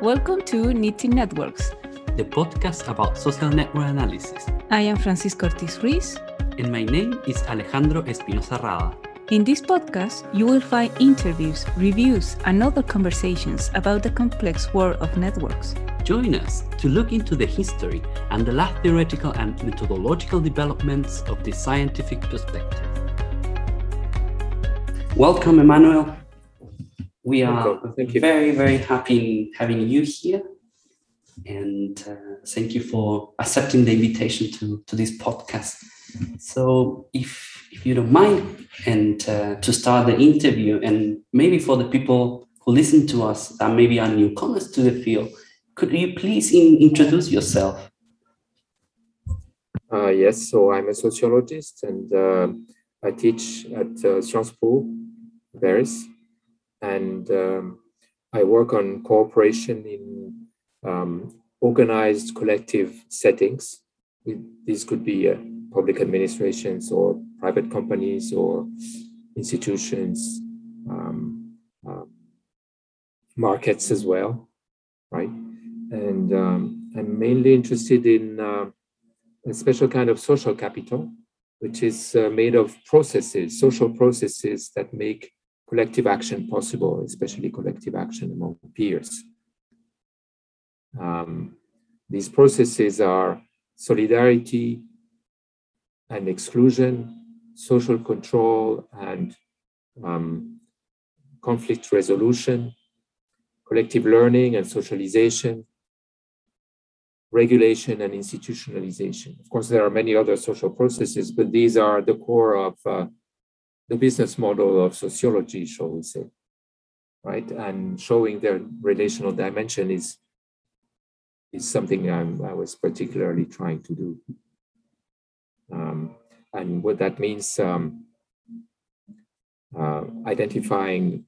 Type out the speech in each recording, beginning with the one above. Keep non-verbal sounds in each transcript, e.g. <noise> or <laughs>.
Welcome to Knitting Networks, the podcast about social network analysis. I am Francisco Ortiz Ruiz. And my name is Alejandro Espinosa Rada. In this podcast, you will find interviews, reviews, and other conversations about the complex world of networks. Join us to look into the history and the last theoretical and methodological developments of the scientific perspective. Welcome, Emmanuel. We are very, very happy having you here. And uh, thank you for accepting the invitation to, to this podcast. So, if, if you don't mind, and uh, to start the interview, and maybe for the people who listen to us that maybe are newcomers to the field, could you please in, introduce yourself? Uh, yes, so I'm a sociologist and uh, I teach at uh, Sciences Po, Paris and um, I work on cooperation in um, organized collective settings. These could be uh, public administrations or private companies or institutions, um, uh, markets as well, right? And um, I'm mainly interested in uh, a special kind of social capital, which is uh, made of processes, social processes that make collective action possible, especially collective action among peers. Um, these processes are solidarity and exclusion, social control and um, conflict resolution, collective learning and socialization, regulation and institutionalization. Of course, there are many other social processes, but these are the core of uh, the business model of sociology, shall we say, right? And showing their relational dimension is is something I'm, i was particularly trying to do. Um, and what that means, um, uh, identifying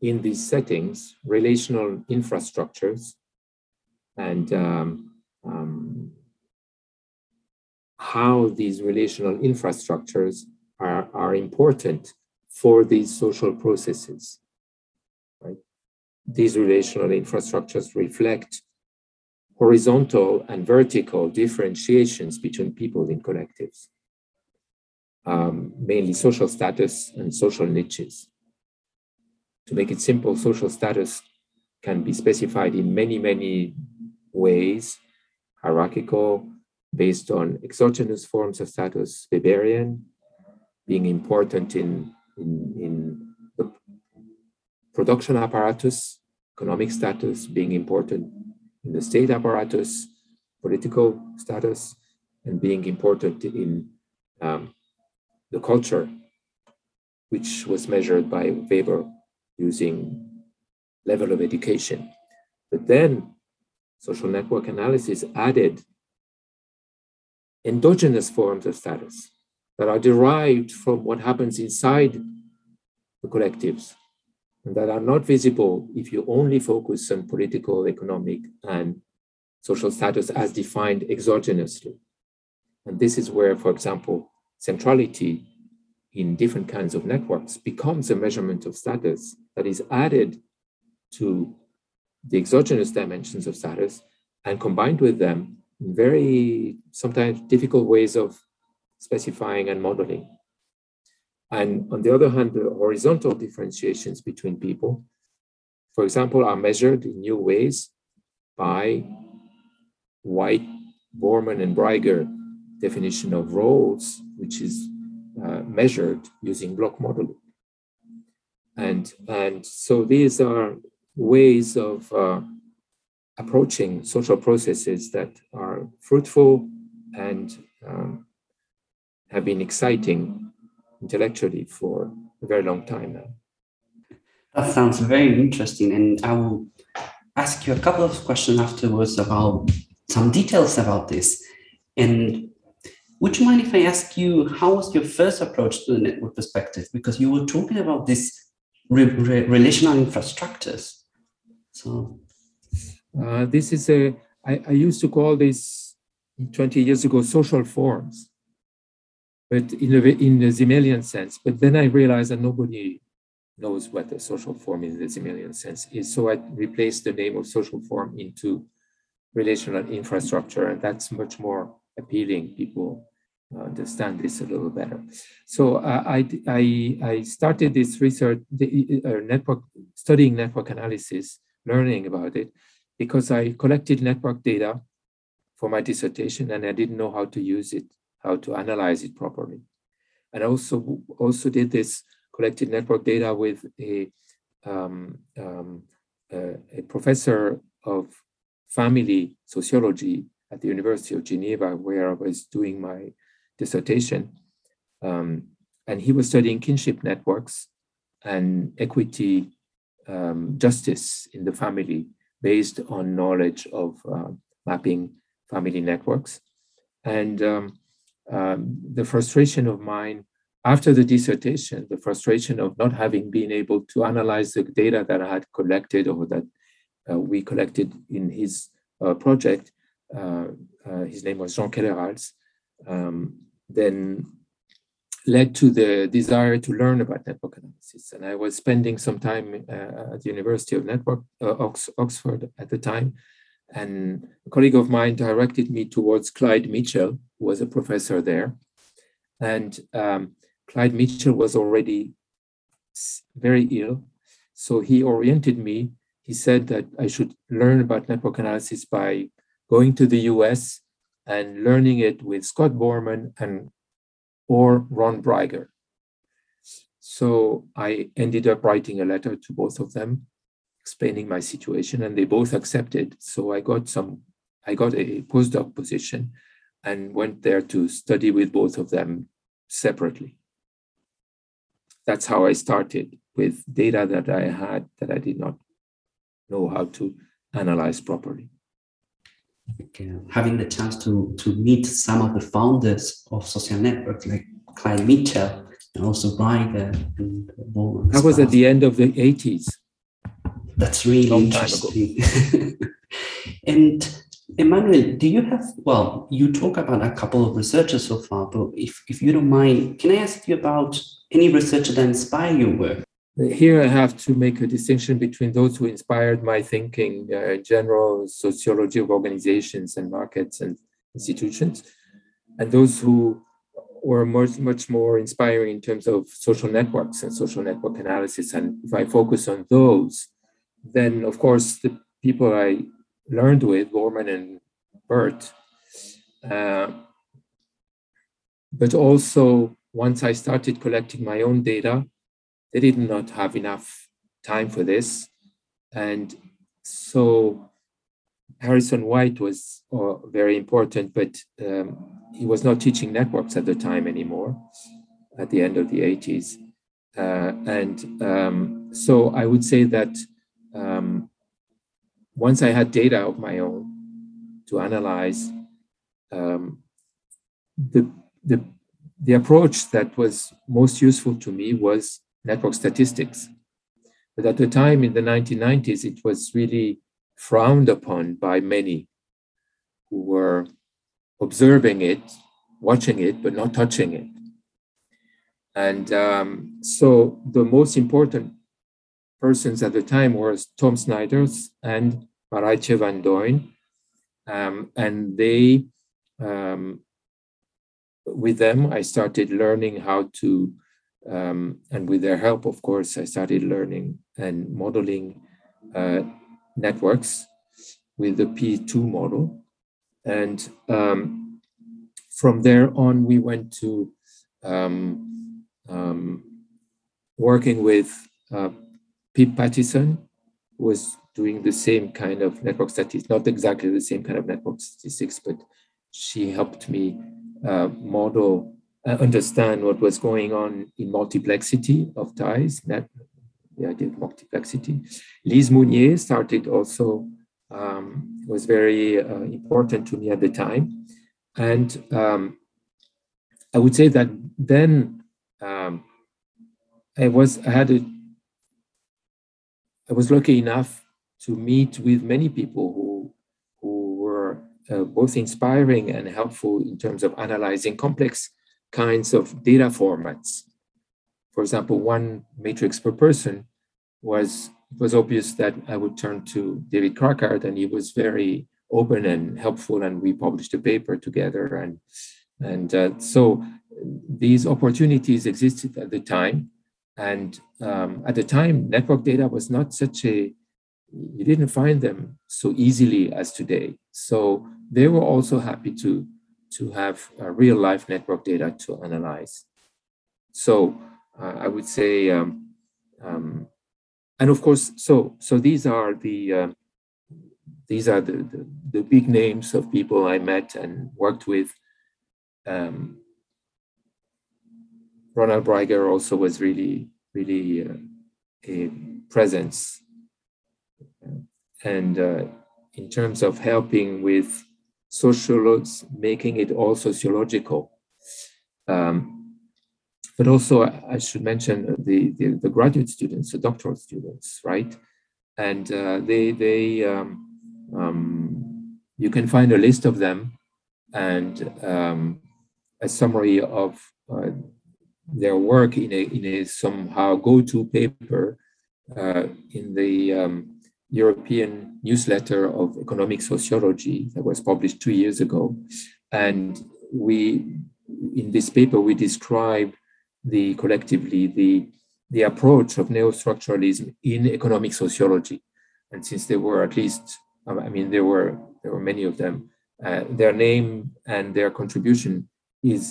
in these settings relational infrastructures and um, um how these relational infrastructures are, are important for these social processes. Right? These relational infrastructures reflect horizontal and vertical differentiations between people in collectives, um, mainly social status and social niches. To make it simple, social status can be specified in many, many ways hierarchical, based on exogenous forms of status, Weberian, being important in, in, in the production apparatus, economic status, being important in the state apparatus, political status, and being important in um, the culture, which was measured by Weber using level of education. But then social network analysis added endogenous forms of status that are derived from what happens inside the collectives and that are not visible if you only focus on political, economic, and social status as defined exogenously. And this is where, for example, centrality in different kinds of networks becomes a measurement of status that is added to the exogenous dimensions of status and combined with them in very sometimes difficult ways of specifying and modeling. And on the other hand, the horizontal differentiations between people, for example, are measured in new ways by White, Boorman, and Breiger definition of roles, which is uh, measured using block modeling. And, and so these are ways of uh, approaching social processes that are fruitful and um, have been exciting intellectually for a very long time now. That sounds very interesting, and I will ask you a couple of questions afterwards about some details about this. And would you mind if I ask you how was your first approach to the network perspective? Because you were talking about these re- re- relational infrastructures. So, uh, this is a I, I used to call this 20 years ago social forms but in, a, in the Simmelian sense. But then I realized that nobody knows what a social form in the Simmelian sense is. So I replaced the name of social form into relational infrastructure, and that's much more appealing. People understand this a little better. So uh, I, I, I started this research, the, uh, network, studying network analysis, learning about it, because I collected network data for my dissertation and I didn't know how to use it, how to analyze it properly. And also, also did this collected network data with a, um, um, uh, a professor of family sociology at the University of Geneva, where I was doing my dissertation. Um, and he was studying kinship networks and equity um, justice in the family based on knowledge of uh, mapping family networks. And um, um, the frustration of mine after the dissertation, the frustration of not having been able to analyze the data that I had collected or that uh, we collected in his uh, project, uh, uh his name was Jean Kellerhals. um, then led to the desire to learn about network analysis. And I was spending some time uh, at the University of Network, uh, Ox Oxford at the time. And a colleague of mine directed me towards Clyde Mitchell, was a professor there. And um, Clyde Mitchell was already very ill. So he oriented me. He said that I should learn about network analysis by going to the US and learning it with Scott Boorman and or Ron Breiger. So I ended up writing a letter to both of them, explaining my situation, and they both accepted. So I got some, I got a postdoc position, and went there to study with both of them separately. That's how I started with data that I had that I did not know how to analyze properly uh, having the chance to to meet some of the founders of social networks like Clyde Mitchell and also Breiger and Bowen. That was at the end of the 80s. That's really interesting. <laughs> and Emmanuel, do you have, well, you talk about a couple of researchers so far, but if, if you don't mind, can I ask you about any researcher that inspire your work? Here I have to make a distinction between those who inspired my thinking, uh, general sociology of organizations and markets and institutions, and those who were much, much more inspiring in terms of social networks and social network analysis. And if I focus on those, then of course the people I learned with, Boorman and Bert, uh, but also once I started collecting my own data, they did not have enough time for this. And so Harrison White was uh, very important, but um, he was not teaching networks at the time anymore, at the end of the 80s. Uh, and um, so I would say that um, once I had data of my own to analyze, um, the, the, the approach that was most useful to me was network statistics. But at the time in the 1990s, it was really frowned upon by many who were observing it, watching it, but not touching it. And um, so the most important persons at the time were Tom Snijders and Marijtje van Duijn. Um, and they, um, with them, I started learning how to um, and with their help, of course, I started learning and modeling uh, networks with the P2 model. And um, from there on, we went to um, um working with uh, Pip Pattison, who was doing the same kind of network statistics, not exactly the same kind of network statistics, but she helped me uh, model uh, understand what was going on in multiplexity of ties, that the idea of multiplexity. Lise Mounier started also, um, was very uh, important to me at the time. And um, I would say that then um, I was, I had a, I was lucky enough to meet with many people who, who were uh, both inspiring and helpful in terms of analyzing complex kinds of data formats. for example, one matrix per person was it was obvious that I would turn to David Krackhardt, and he was very open and helpful, and we published a paper together. And and uh, so these opportunities existed at the time, and um, at the time, network data was not such a you didn't find them so easily as today. So they were also happy to to have real life network data to analyze. So uh, I would say, um, um, and of course, so so these are the uh, these are the, the, the big names of people I met and worked with. Um, Ronald Breiger also was really really uh, a presence, and uh, in terms of helping with sociologists, making it all sociological. Um, but also, I should mention the, the, the, graduate students, the doctoral students, right? And uh, they, they um, um, you can find a list of them and um, a summary of uh, their work in a, in a somehow go-to paper uh, in the um, European newsletter of economic sociology that was published two years ago. And we, in this paper, we describe the collectively the the approach of neostructuralism in economic sociology. And since there were at least, I mean, there were there were many of them, uh, their name and their contribution is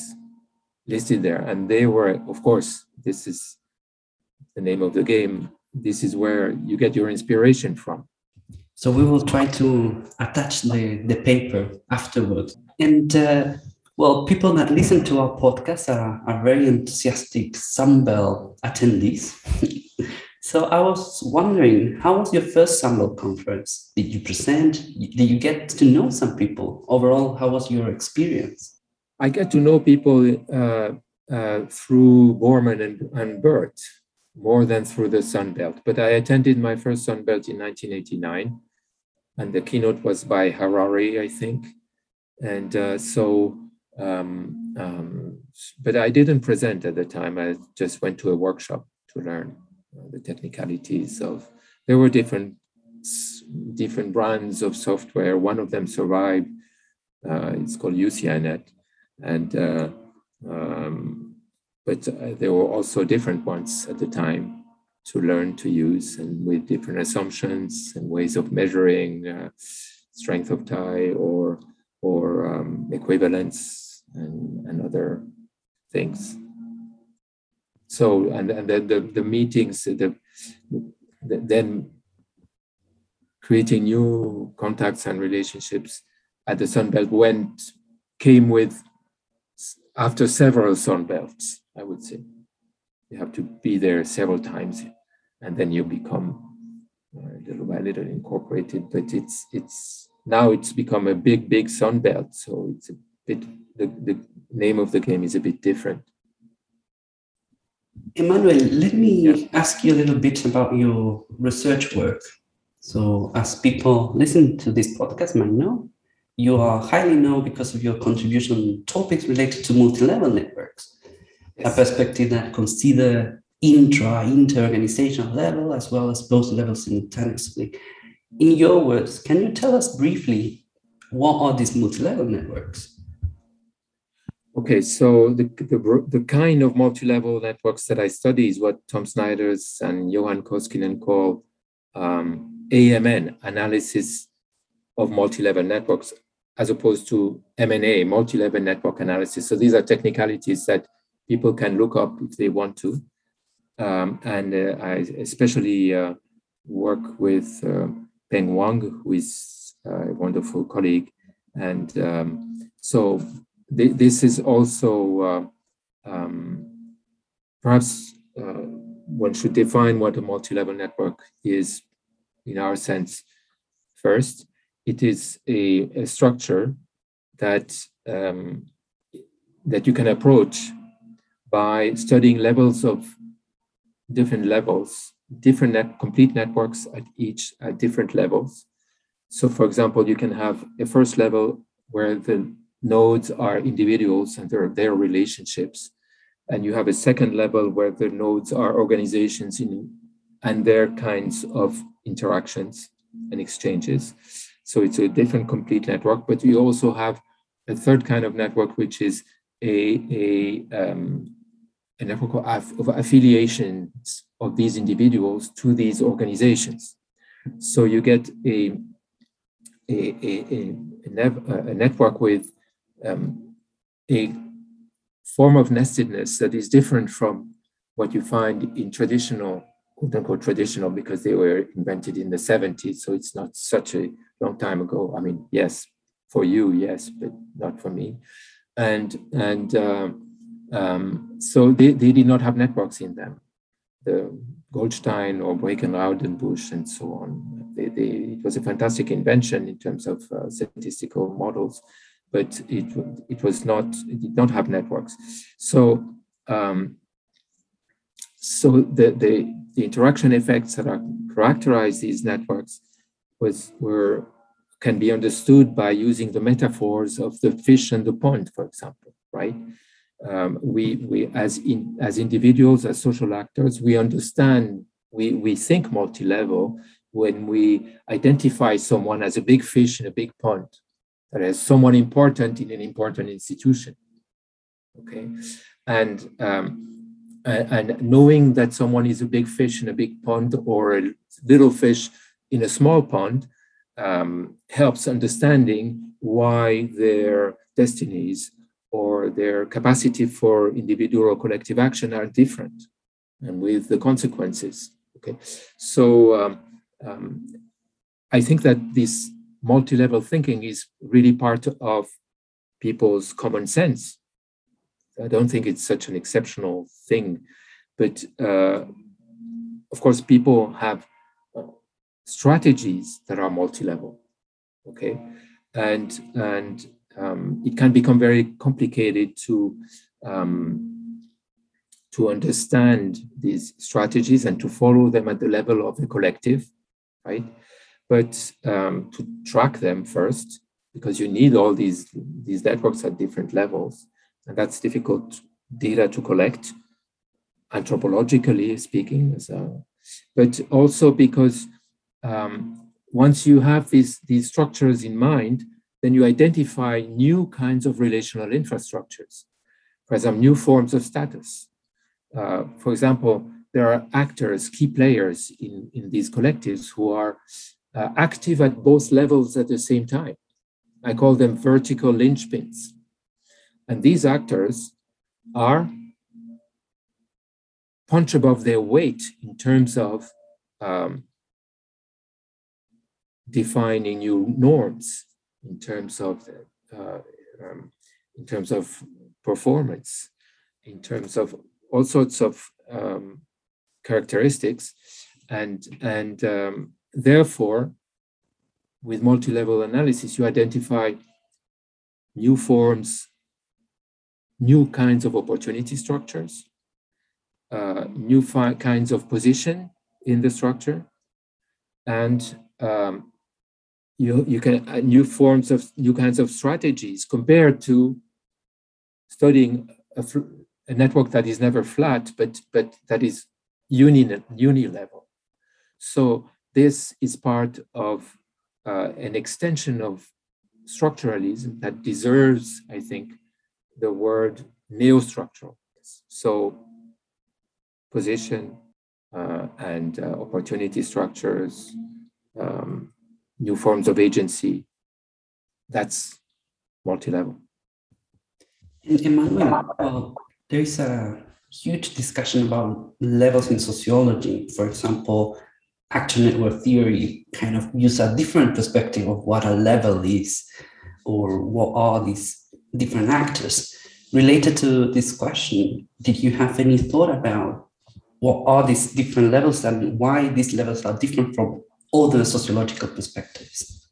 listed there. And they were, of course, this is the name of the game. This is where you get your inspiration from. So we will try to attach the, the paper afterwards. And uh, well, people that listen to our podcast are, are very enthusiastic Sunbelt attendees. <laughs> so I was wondering, how was your first Sunbelt conference? Did you present? Did you get to know some people? Overall, how was your experience? I get to know people uh, uh, through Boorman and, and Bert more than through the Sunbelt. But I attended my first Sunbelt in 1989, and the keynote was by Harary, I think. And uh, so um, um, but I didn't present at the time. I just went to a workshop to learn uh, the technicalities of. There were different different brands of software. One of them survived. Uh, it's called UCINet, and uh, um, but uh, there were also different ones at the time to learn to use, and with different assumptions and ways of measuring uh, strength of tie or or um, equivalence and, and other things. So, and, and then the, the meetings, the, the, then creating new contacts and relationships at the Sunbelt went, came with after several Sunbelts, I would say. You have to be there several times and then you become uh, little by little incorporated, but it's, it's, now it's become a big, big Sunbelt. So it's a bit, the, the name of the game is a bit different. Emmanuel, let me yes. ask you a little bit about your research work. So, as people listen to this podcast might know, you are highly known because of your contribution on topics related to multi-level networks. A perspective that consider intra, inter-organizational level as well as both levels simultaneously in your words, can you tell us briefly what are these multi-level networks? Okay, so the, the, the kind of multi-level networks that I study is what Tom Snijders and Johan Koskinen call um, AMN, analysis of multi-level networks, as opposed to MNA, multi-level network analysis. So these are technicalities that people can look up if they want to. Um, and uh, I especially uh, work with uh, Peng Wang, who is a wonderful colleague. And um, so th- this is also uh, um, perhaps uh, one should define what a multi-level network is in our sense first. It is a, a structure that um, that you can approach by studying levels of different levels different net, complete networks at each at different levels. So, for example, you can have a first level where the nodes are individuals and their their relationships. And you have a second level where the nodes are organizations in, and their kinds of interactions and exchanges. So it's a different complete network, but you also have a third kind of network, which is a, a, um, a network of, of affiliations of these individuals to these organizations. So you get a, a, a, a, network with um, a form of nestedness that is different from what you find in traditional, quote unquote, traditional, because they were invented in the 70s. So it's not such a long time ago. I mean, yes, for you, yes, but not for me. And, and uh, um, so they, they did not have networks in them. The Goldstein or Bryk-Raudenbush and so on. They, they, it was a fantastic invention in terms of uh, statistical models, but it, it was not, it did not have networks. So, um, so the, the, the interaction effects that are characterize these networks was, were, can be understood by using the metaphors of the fish and the pond, for example, right? Um, we, we as, in, as individuals, as social actors, we understand, we, we think multi-level when we identify someone as a big fish in a big pond, that is someone important in an important institution. Okay, and um, and knowing that someone is a big fish in a big pond or a little fish in a small pond um, helps understanding why their destinies or their capacity for individual or collective action are different and with the consequences. Okay, so um, um, I think that this multi-level thinking is really part of people's common sense. I don't think it's such an exceptional thing, but uh, of course, people have uh, strategies that are multi-level. Okay, and and um, it can become very complicated to um, to understand these strategies and to follow them at the level of the collective, right? But um, to track them first, because you need all these these networks at different levels, and that's difficult data to collect, anthropologically speaking. So, but also because um, once you have these these structures in mind, then you identify new kinds of relational infrastructures, for example, new forms of status. Uh, for example, there are actors, key players in, in these collectives who are uh, active at both levels at the same time. I call them vertical linchpins. And these actors are punch above their weight in terms of um, defining new norms in terms of uh, um, in terms of performance, in terms of all sorts of um, characteristics, and and um, therefore, with multi-level analysis, you identify new forms, new kinds of opportunity structures, uh, new kinds of position in the structure, and um, you, you can uh, new forms of new kinds of strategies compared to studying a, a network that is never flat, but but that is uni uni level. So this is part of uh, an extension of structuralism that deserves, I think, the word neo-structural. So position uh, and uh, opportunity structures, um, new forms of agency. That's multi-level. Emmanuel, uh, there is a huge discussion about levels in sociology. For example, actor network theory kind of use a different perspective of what a level is or what are these different actors. Related to this question, did you have any thought about what are these different levels and why these levels are different from other sociological perspectives?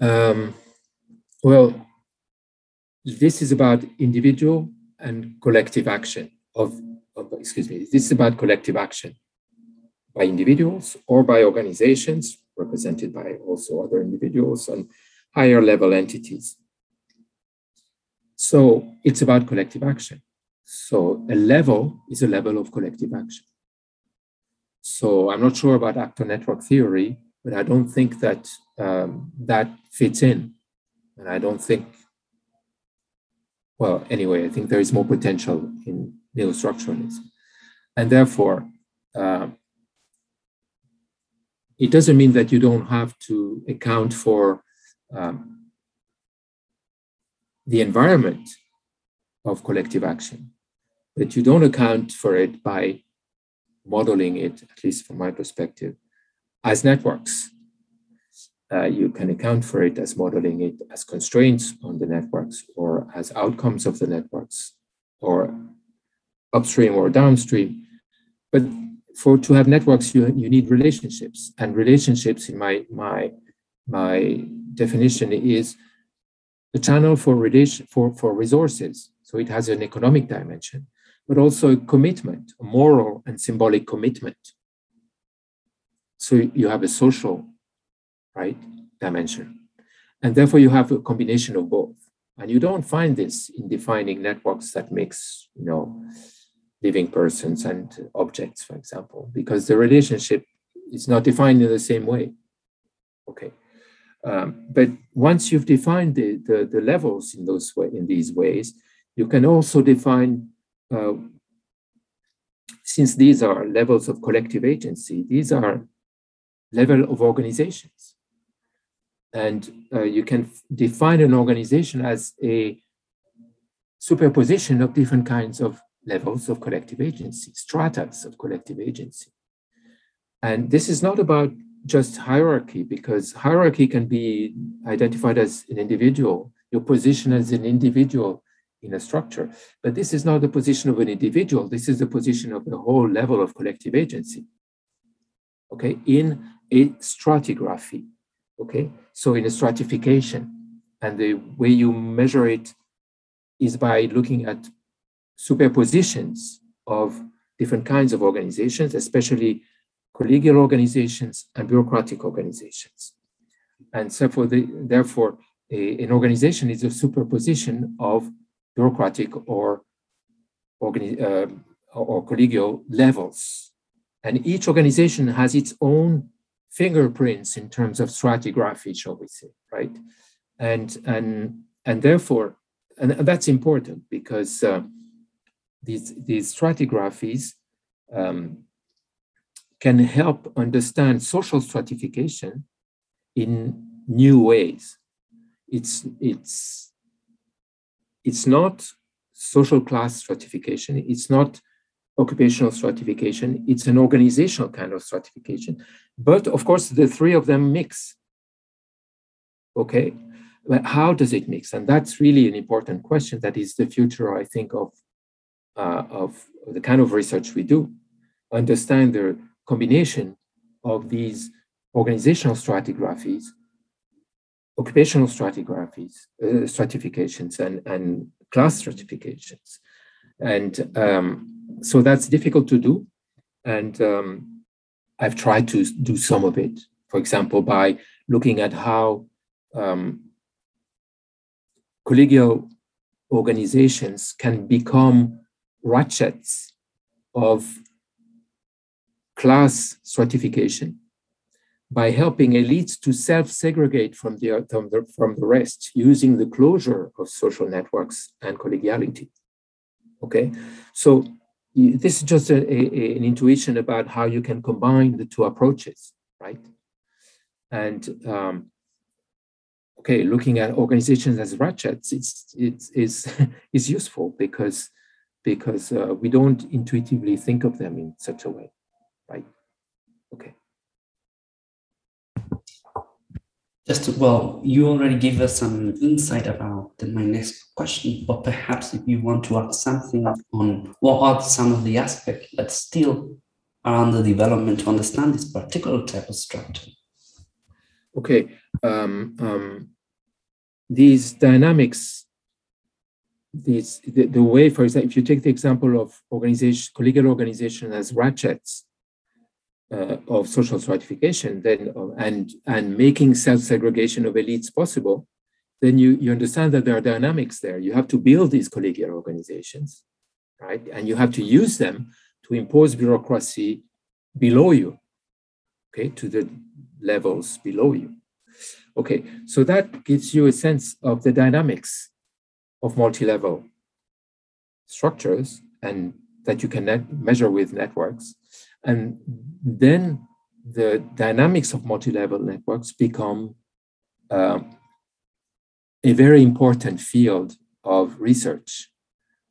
Um, well, this is about individual and collective action of, of, excuse me, this is about collective action by individuals or by organizations represented by also other individuals and higher level entities. So it's about collective action. So a level is a level of collective action. So I'm not sure about actor network theory, but I don't think that um, that fits in. And I don't think, well, anyway, I think there is more potential in neostructuralism. And therefore, uh, it doesn't mean that you don't have to account for um, the environment of collective action, but you don't account for it by modeling it, at least from my perspective, as networks. Uh, you can account for it as modeling it as constraints on the networks or as outcomes of the networks or upstream or downstream. But for to have networks, you, you need relationships. And relationships, in my my my definition, is a channel for relation for, for resources. So it has an economic dimension, but also a commitment, a moral and symbolic commitment. So you have a social, right, dimension. And therefore you have a combination of both. And you don't find this in defining networks that mix, you know, living persons and objects, for example, because the relationship is not defined in the same way. Okay. Um, but once you've defined the, the, the, levels in those way, in these ways, you can also define, uh, since these are levels of collective agency, these are level of organizations. And uh, you can define an organization as a superposition of different kinds of levels of collective agency, stratas of collective agency. And this is not about just hierarchy, because hierarchy can be identified as an individual, your position as an individual in a structure. But this is not the position of an individual, this is the position of the whole level of collective agency. Okay, in a stratigraphy. Okay, so in a stratification. And the way you measure it is by looking at superpositions of different kinds of organizations, especially collegial organizations and bureaucratic organizations. And so for the, therefore, a, an organization is a superposition of bureaucratic or, uh, or collegial levels. And each organization has its own fingerprints in terms of stratigraphy, shall we say, right? And, and, and therefore, and that's important because uh, these, these stratigraphies um, can help understand social stratification in new ways. It's, it's, it's not social class stratification, it's not occupational stratification, it's an organizational kind of stratification. But of course, the three of them mix. Okay, but how does it mix? And that's really an important question that is the future, I think, of, uh, of the kind of research we do. Understand the combination of these organizational stratigraphies, occupational stratigraphies, uh, stratifications, and, and class stratifications. And um, so that's difficult to do. And um, I've tried to do some of it, for example, by looking at how um, collegial organizations can become ratchets of class stratification by helping elites to self-segregate from the, from the, from the rest using the closure of social networks and collegiality. Okay, so this is just a, a, an intuition about how you can combine the two approaches, right? And um, okay, looking at organizations as ratchets, it's it's is <laughs> is useful because because uh, we don't intuitively think of them in such a way right? Okay. Just well, you already gave us some insight about my next question, but perhaps if you want to add something on what are some of the aspects that still are under development to understand this particular type of structure. Okay, um, um, these dynamics, these the, the, way, for example, if you take the example of organization, collegial organization as ratchets, uh, of social stratification then uh, and and making self-segregation of elites possible then you, you understand that there are dynamics there. You have to build these collegial organizations, right? And you have to use them to impose bureaucracy below you, okay, to the levels below you. Okay, so that gives you a sense of the dynamics of multi-level structures and that you can measure with networks. And then the dynamics of multi-level networks become uh, a very important field of research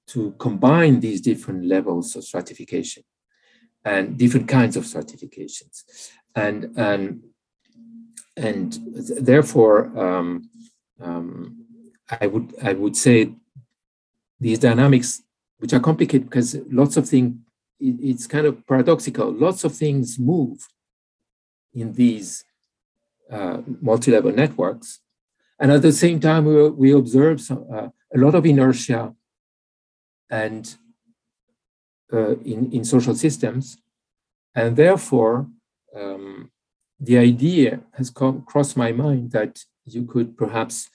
to combine these different levels of stratification and different kinds of stratifications. And, and, and therefore, um, um, I, would, I would say these dynamics, which are complicated because lots of things, it's kind of paradoxical, lots of things move in these uh, multi-level networks. And at the same time, we, we observe some, uh, a lot of inertia and uh, in, in social systems. And therefore, um, the idea has come crossed my mind that you could perhaps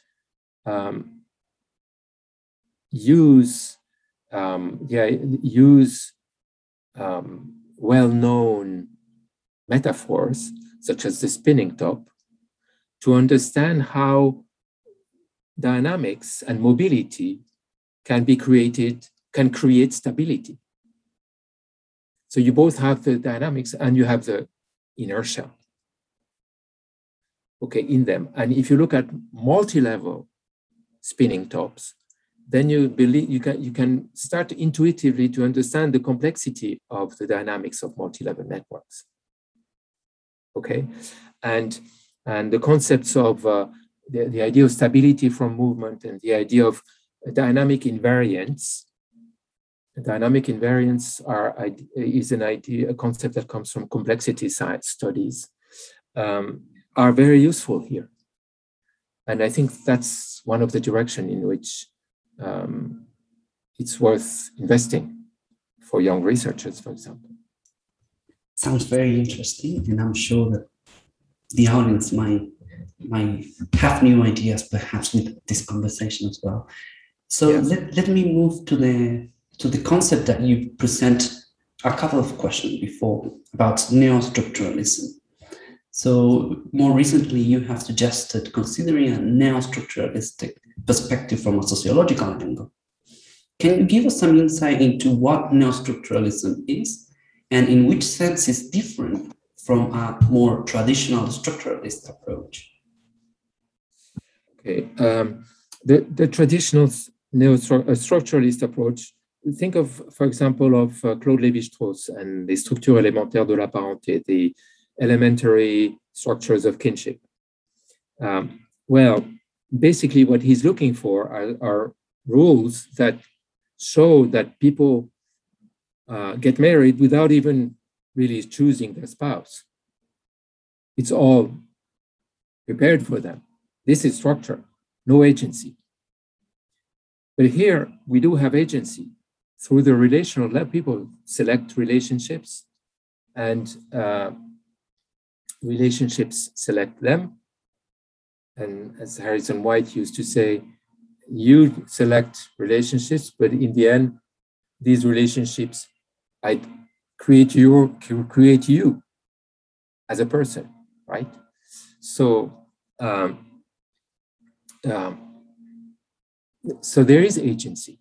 um, use um, yeah, use um, well-known metaphors such as the spinning top to understand how dynamics and mobility can be created, can create stability. So you both have the dynamics and you have the inertia. Okay, in them. And if you look at multi-level spinning tops, then you believe you can you can start intuitively to understand the complexity of the dynamics of multi-level networks. Okay, and and the concepts of uh, the, the idea of stability from movement and the idea of dynamic invariance. Dynamic invariance are, is an idea, a concept that comes from complexity science studies, um, are very useful here. And I think that's one of the direction in which um, it's worth investing for young researchers, for example. Sounds very interesting, and I'm sure that the audience might might have new ideas perhaps with this conversation as well. So yes. let, let me move to the to the concept that you present a couple of questions before about neo-structuralism. So more recently, you have suggested considering a neo-structuralistic perspective from a sociological angle. Can you give us some insight into what neo-structuralism is and in which sense is different from a more traditional structuralist approach? Okay, um, the, the traditional neo-structuralist approach, think of, for example, of uh, Claude Lévi-Strauss and the structures élémentaires de la parenté, the elementary structures of kinship. Um, well, basically what he's looking for are, are rules that show that people uh, get married without even really choosing their spouse. It's all prepared for them. This is structure, no agency. But here we do have agency. Through the relational level, people select relationships and uh, relationships select them. And as Harrison White used to say, you select relationships, but in the end, these relationships I create your create you as a person, right? So um, um, so there is agency.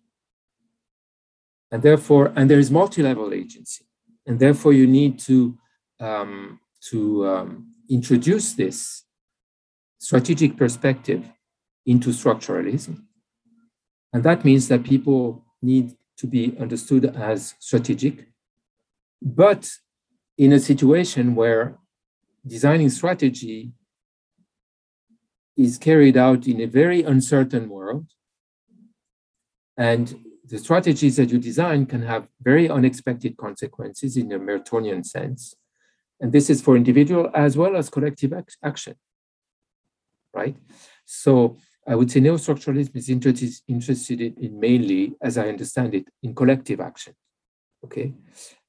And therefore, and there is multi-level agency. And therefore you need to, um, to um, introduce this strategic perspective into structuralism. And that means that people need to be understood as strategic, but in a situation where designing strategy is carried out in a very uncertain world. And the strategies that you design can have very unexpected consequences in a Mertonian sense. And this is for individual as well as collective action, right? So I would say neo-structuralism is interested in mainly, as I understand it, in collective action, okay?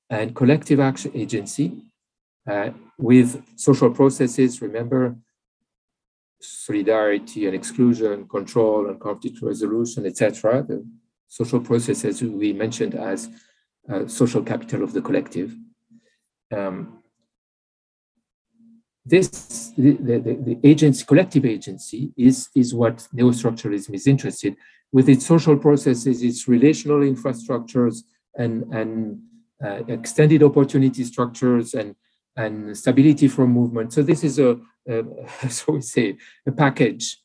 And collective action agency uh, with social processes, remember, solidarity and exclusion, control and conflict resolution, etc. The social processes we mentioned as uh, social capital of the collective. Um, this the, the, the, agency, collective agency, is is what neostructuralism is interested with its social processes, its relational infrastructures, and and uh, extended opportunity structures, and and stability for movement. So this is a, a <laughs> so we say a package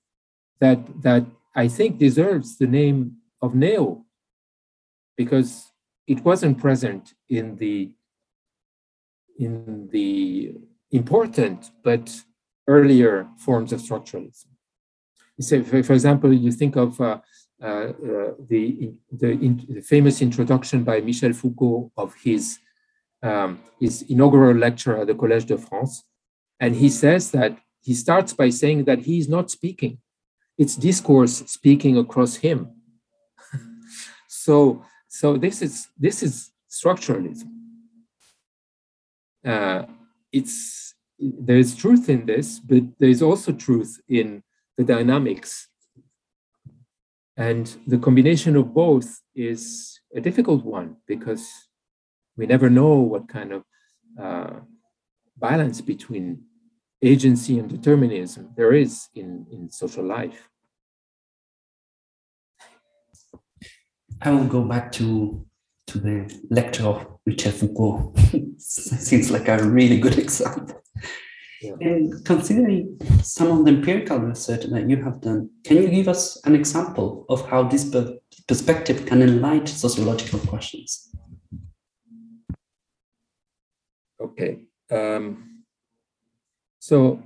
that that I think deserves the name of neo because it wasn't present in the in the important but earlier forms of structuralism. So, for, for example, you think of uh, uh, uh, the, the, in, the, famous introduction by Michel Foucault of his, um, his inaugural lecture at the Collège de France. And he says that he starts by saying that he is not speaking, it's discourse speaking across him. <laughs> so, so this is this is structuralism. Uh, it's there is truth in this, but there is also truth in the dynamics. And the combination of both is a difficult one because we never know what kind of uh, balance between agency and determinism there is in, in social life. I will go back to to the lecture of Michel Foucault. <laughs> Seems like a really good example. Yeah. And considering some of the empirical research that you have done, can you give us an example of how this perspective can enlighten sociological questions? Okay. Um, so,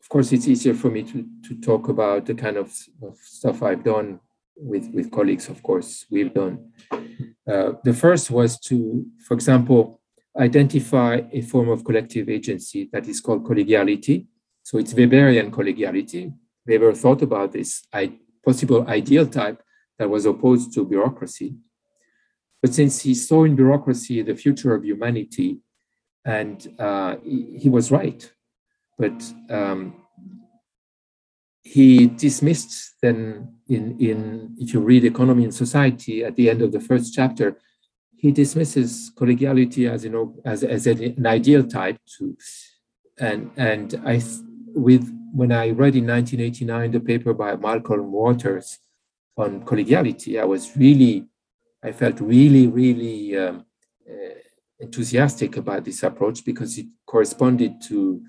of course, it's easier for me to, to talk about the kind of, of stuff I've done with, with colleagues, of course, we've done. Uh, the first was to, for example, identify a form of collective agency that is called collegiality. So it's Weberian collegiality. Weber thought about this possible ideal type that was opposed to bureaucracy. But since he saw in bureaucracy the future of humanity, and uh, he, he, was right, but um, he dismissed then in, in if you read economy and society at the end of the first chapter he dismisses collegiality as you know as, as an ideal type to and and i with when i read in 1989 the paper by malcolm waters on collegiality i was really i felt really really um, uh, enthusiastic about this approach because it corresponded to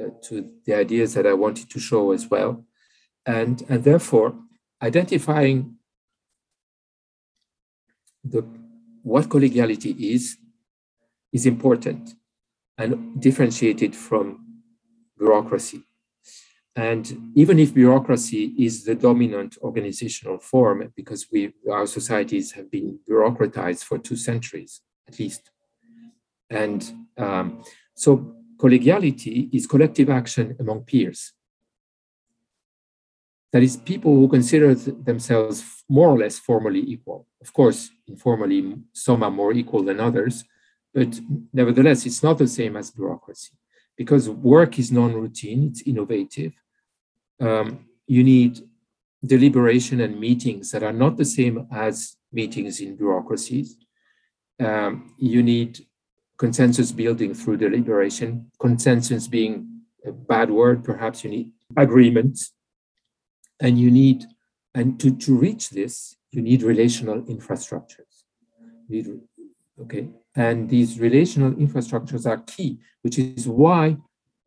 uh, to the ideas that i wanted to show as well and, and therefore, identifying the, what collegiality is, is important and differentiated from bureaucracy. And even if bureaucracy is the dominant organizational form, because we, our societies have been bureaucratized for two centuries at least. And um, so collegiality is collective action among peers. That is, people who consider themselves more or less formally equal. Of course, informally, some are more equal than others, but nevertheless, it's not the same as bureaucracy because work is non routine, it's innovative. Um, you need deliberation and meetings that are not the same as meetings in bureaucracies. Um, you need consensus building through deliberation, consensus being a bad word, perhaps you need agreements and you need, and to, to reach this, you need relational infrastructures. Need, okay, and these relational infrastructures are key, which is why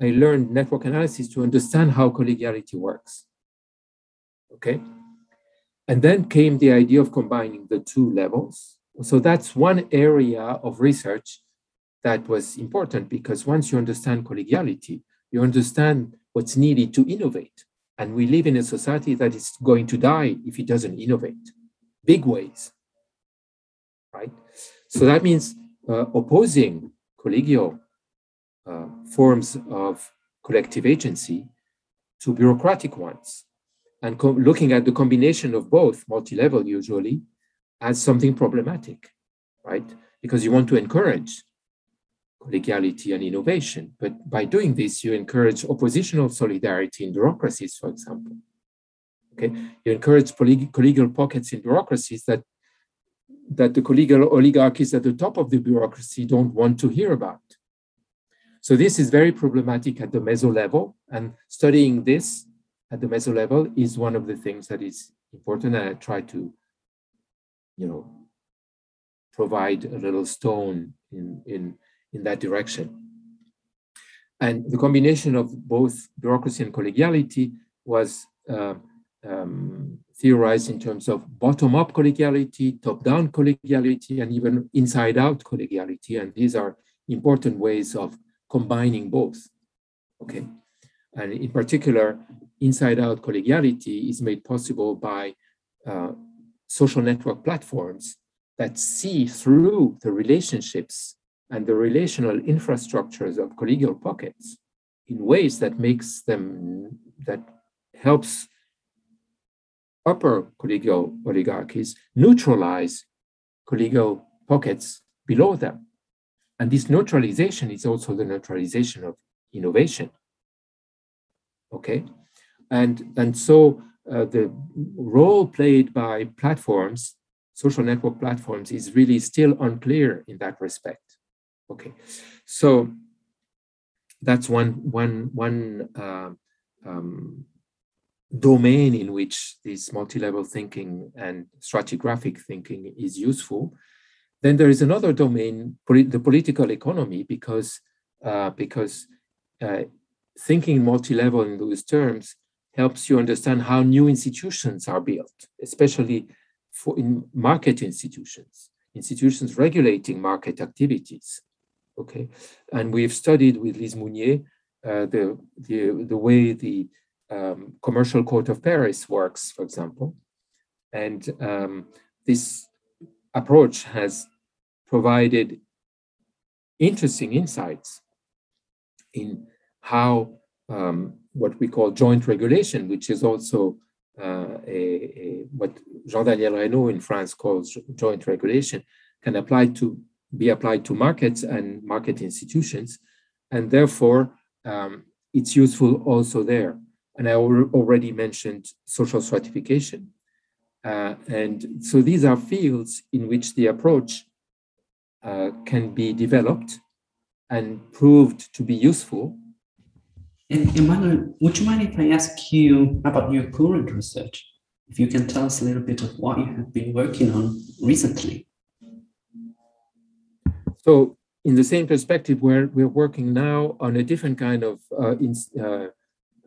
I learned network analysis to understand how collegiality works. Okay, and then came the idea of combining the two levels. So that's one area of research that was important because once you understand collegiality, you understand what's needed to innovate. And we live in a society that is going to die if it doesn't innovate, big ways, right? So that means uh, opposing collegial uh, forms of collective agency to bureaucratic ones and looking at the combination of both, multi-level usually, as something problematic, right? Because you want to encourage collegiality and innovation. But by doing this, you encourage oppositional solidarity in bureaucracies, for example. Okay, you encourage collegial pockets in bureaucracies that that the collegial oligarchies at the top of the bureaucracy don't want to hear about. So this is very problematic at the meso level, and studying this at the meso level is one of the things that is important. And I try to, you know, provide a little stone in in in that direction. And the combination of both bureaucracy and collegiality was uh, um, theorized in terms of bottom-up collegiality, top-down collegiality, and even inside-out collegiality. And these are important ways of combining both. Okay, and in particular, inside-out collegiality is made possible by uh, social network platforms that see through the relationships and the relational infrastructures of collegial pockets in ways that makes them that helps upper collegial oligarchies neutralize collegial pockets below them. And this neutralization is also the neutralization of innovation. Okay, and and so uh, the role played by platforms, social network platforms, is really still unclear in that respect. Okay, so that's one one one uh, um, domain in which this multi-level thinking and stratigraphic thinking is useful. Then there is another domain, the political economy, because uh, because uh, thinking multi-level in those terms helps you understand how new institutions are built, especially for in market institutions, institutions regulating market activities. Okay, and we've studied with Lise Mounier uh, the, the, the way the um, commercial court of Paris works, for example. And um, this approach has provided interesting insights in how um, what we call joint regulation, which is also uh, a, a, what Jean-Daniel Reynaud in France calls joint regulation, can apply to be applied to markets and market institutions. And therefore, um, it's useful also there. And I already mentioned social stratification. Uh, and so these are fields in which the approach uh, can be developed and proved to be useful. And Emmanuel, would you mind if I ask you about your current research? If you can tell us a little bit of what you have been working on recently. So in the same perspective, where we're working now on a different kind of uh, in, uh,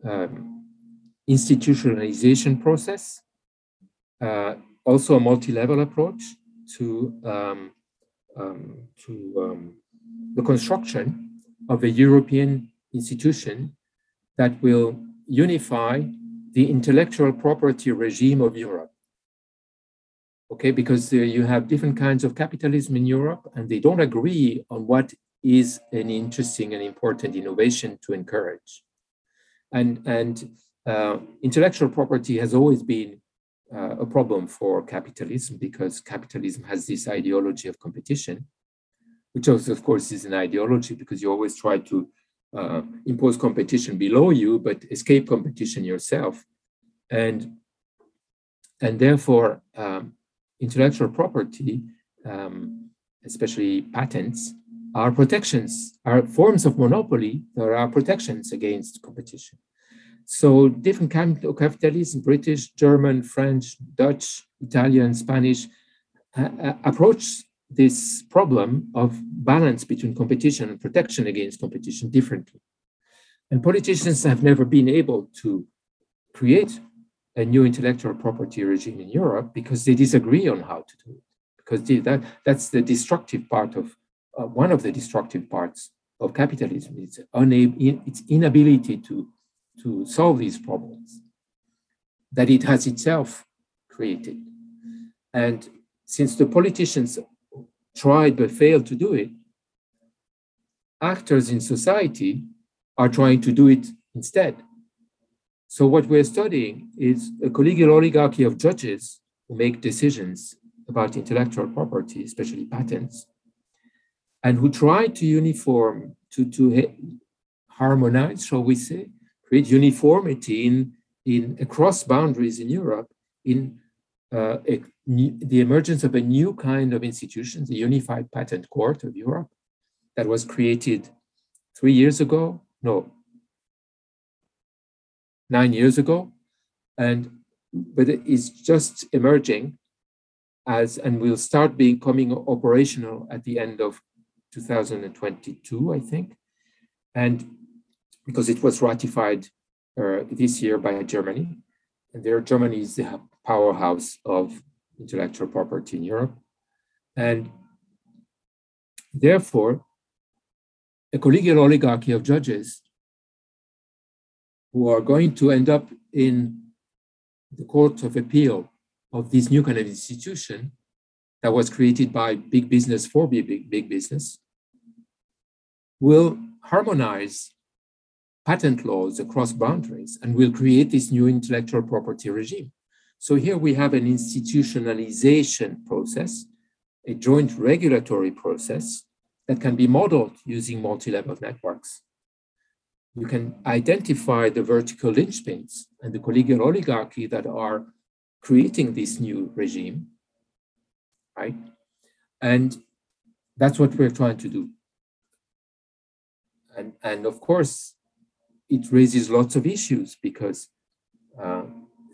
um, institutionalization process, uh, also a multi-level approach to um, um, to um, the construction of a European institution that will unify the intellectual property regime of Europe okay because uh, you have different kinds of capitalism in europe and they don't agree on what is an interesting and important innovation to encourage. And and uh, intellectual property has always been uh, a problem for capitalism because capitalism has this ideology of competition which also of course is an ideology because you always try to uh, impose competition below you but escape competition yourself. And and therefore um, intellectual property, um, especially patents, are protections, are forms of monopoly There are protections against competition. So different kinds of capitalism, British, German, French, Dutch, Italian, Spanish, uh, uh, approach this problem of balance between competition and protection against competition differently. And politicians have never been able to create a new intellectual property regime in Europe because they disagree on how to do it. Because that, that's the destructive part of uh, one of the destructive parts of capitalism. It's, unable, its inability to, to solve these problems that it has itself created. And since the politicians tried but failed to do it, actors in society are trying to do it instead. So what we're studying is a collegial oligarchy of judges who make decisions about intellectual property, especially patents, and who try to uniform, to, to harmonize, shall we say, create uniformity in, in across boundaries in Europe in uh, a, the emergence of a new kind of institution, the Unified Patent Court of Europe, that was created three years ago, no, nine years ago, and but it is just emerging as and will start becoming operational at the end of 2022, I think, and because it was ratified uh, this year by Germany, and there Germany is the powerhouse of intellectual property in Europe, and therefore a collegial oligarchy of judges who are going to end up in the Court of Appeal of this new kind of institution that was created by big business for big, big business will harmonize patent laws across boundaries and will create this new intellectual property regime. So here we have an institutionalization process, a joint regulatory process that can be modeled using multi-level networks. You can identify the vertical linchpins and the collegial oligarchy that are creating this new regime, right? And that's what we're trying to do. And, and of course, it raises lots of issues because uh,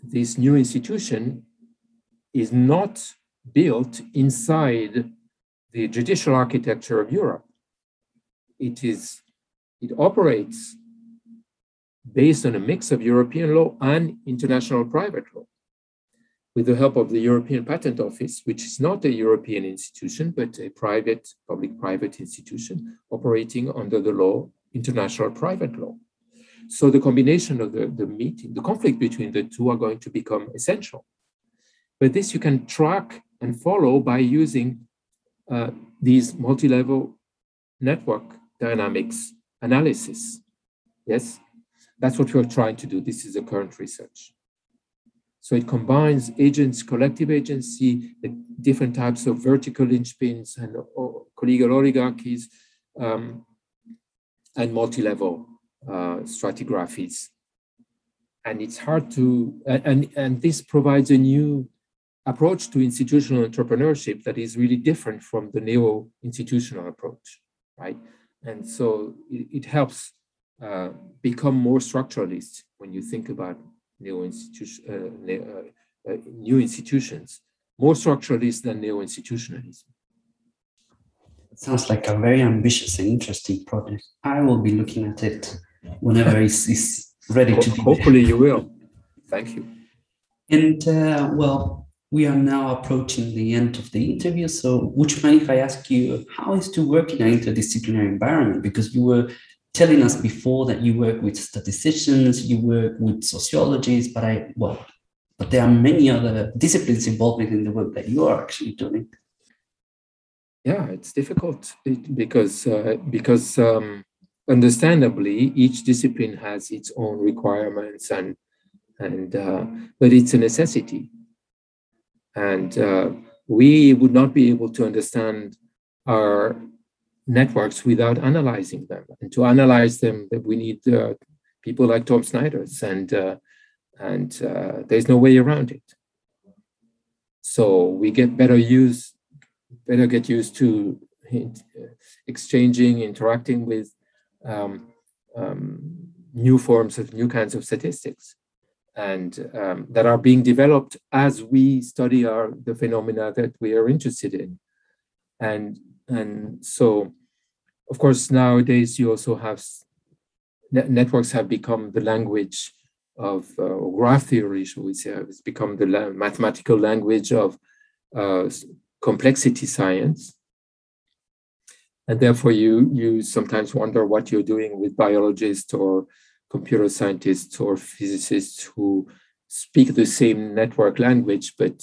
this new institution is not built inside the judicial architecture of Europe. It is, it operates based on a mix of European law and international private law. With the help of the European Patent Office, which is not a European institution, but a private, public private institution operating under the law, international private law. So the combination of the, the meeting, the conflict between the two are going to become essential. But this you can track and follow by using uh, these multi-level network dynamics analysis. Yes, that's what we're trying to do. This is the current research. So it combines agents, collective agency, the different types of vertical linchpins and collegial oligarchies, um, and multi-level uh, stratigraphies. And it's hard to, and, and this provides a new approach to institutional entrepreneurship that is really different from the neo-institutional approach, right? And so it, it helps uh, become more structuralist when you think about neo-institution, uh, uh, uh, new institutions, more structuralist than neo-institutionalism. It sounds like a very ambitious and interesting project. I will be looking at it whenever it's, it's ready to be. Hopefully you will. Thank you. And uh, well, we are now approaching the end of the interview. So, would you mind if I ask you how is to work in an interdisciplinary environment? Because you were telling us before that you work with statisticians, you work with sociologists, but I, well, but there are many other disciplines involved in the work that you are actually doing. Yeah, it's difficult because uh, because um, understandably each discipline has its own requirements and and uh, but it's a necessity and uh, we would not be able to understand our networks without analyzing them. And to analyze them, that we need uh, people like Tom Snijders, and uh, and uh, there's no way around it. So we get better use, better get used to exchanging, interacting with um, um, new forms of new kinds of statistics and um, that are being developed as we study our the phenomena that we are interested in and and so of course nowadays you also have networks have become the language of uh, graph theory shall we say. It's become the la- mathematical language of uh, complexity science. And therefore you you sometimes wonder what you're doing with biologists or computer scientists or physicists who speak the same network language, but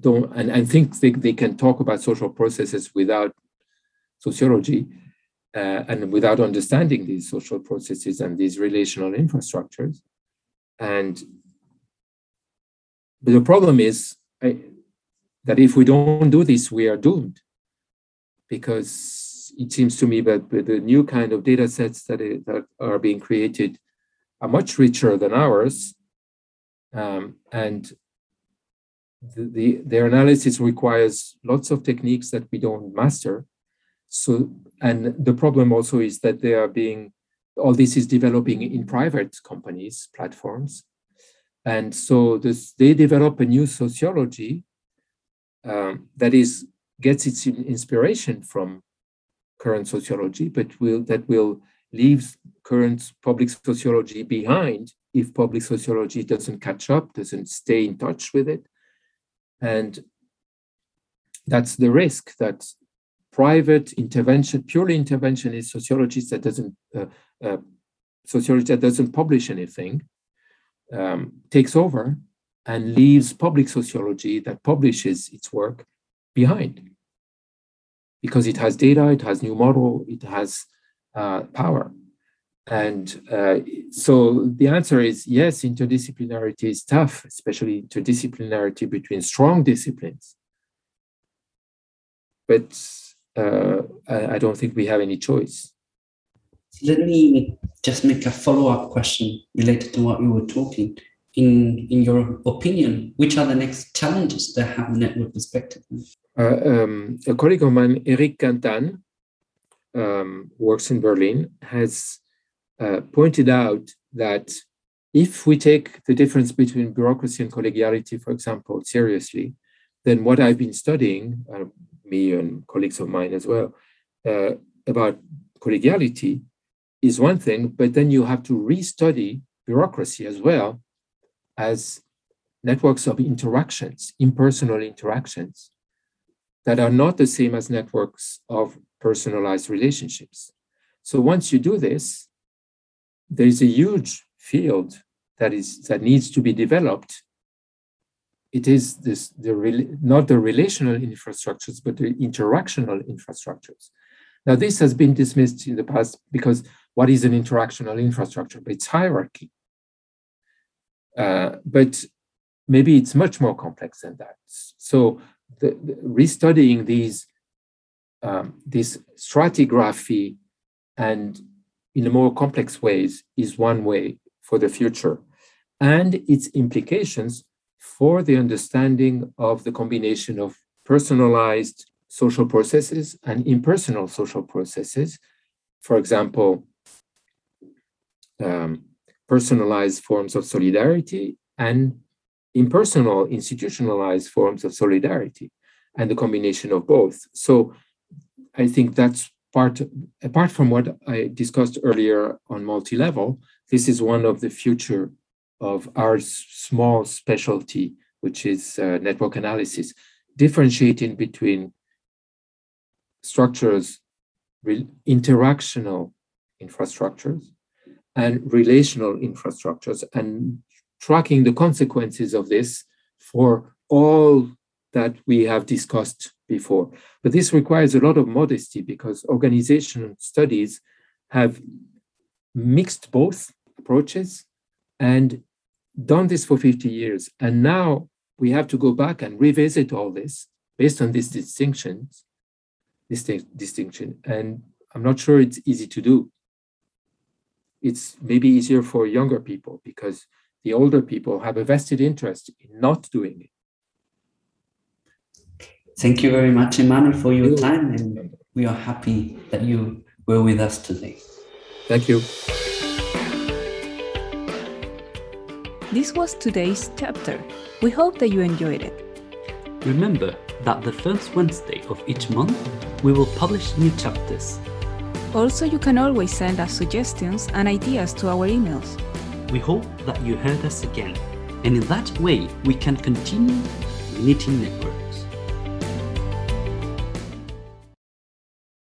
don't, and I think they, they can talk about social processes without sociology uh, and without understanding these social processes and these relational infrastructures. And the problem is I, that if we don't do this, we are doomed because it seems to me that the new kind of data sets that, it, that are being created are much richer than ours. Um, and the, the, their analysis requires lots of techniques that we don't master. So, and the problem also is that they are being, all this is developing in private companies, platforms. And so this, they develop a new sociology um, that is gets its inspiration from current sociology, but will that will leave current public sociology behind if public sociology doesn't catch up, doesn't stay in touch with it. And that's the risk that private intervention, purely interventionist sociology that doesn't uh, uh, sociology that doesn't publish anything um, takes over and leaves public sociology that publishes its work behind because it has data, it has new model, it has uh, power. And uh, so the answer is yes, interdisciplinarity is tough, especially interdisciplinarity between strong disciplines. But uh, I, I don't think we have any choice. Let me just make a follow up question related to what you were talking. In, in your opinion, which are the next challenges that have network perspective? Uh, um, a colleague of mine, Eric Quintane, um, works in Berlin, has uh, pointed out that if we take the difference between bureaucracy and collegiality, for example, seriously, then what I've been studying, uh, me and colleagues of mine as well, uh, about collegiality is one thing, but then you have to restudy bureaucracy as well as networks of interactions, impersonal interactions that are not the same as networks of personalized relationships. So once you do this, there is a huge field that is that needs to be developed. It is this the not the relational infrastructures, but the interactional infrastructures. Now, this has been dismissed in the past because what is an interactional infrastructure? It's hierarchy. Uh, but maybe it's much more complex than that. So the, the restudying these um, this stratigraphy and in more complex ways is one way for the future and its implications for the understanding of the combination of personalized social processes and impersonal social processes for example um, personalized forms of solidarity and impersonal, institutionalized forms of solidarity, and the combination of both. So I think that's part, apart from what I discussed earlier on multi level, this is one of the future of our small specialty, which is uh, network analysis, differentiating between structures, interactional infrastructures, and relational infrastructures, and tracking the consequences of this for all that we have discussed before. But this requires a lot of modesty because organizational studies have mixed both approaches and done this for 50 years. And now we have to go back and revisit all this based on these distinctions, this distinction. And I'm not sure it's easy to do. It's maybe easier for younger people because the older people have a vested interest in not doing it. Thank you very much, Emmanuel, for your time, and we are happy that you were with us today. Thank you. This was today's chapter. We hope that you enjoyed it. Remember that the first Wednesday of each month, we will publish new chapters. Also, you can always send us suggestions and ideas to our emails. We hope that you heard us again, and in that way we can continue knitting networks.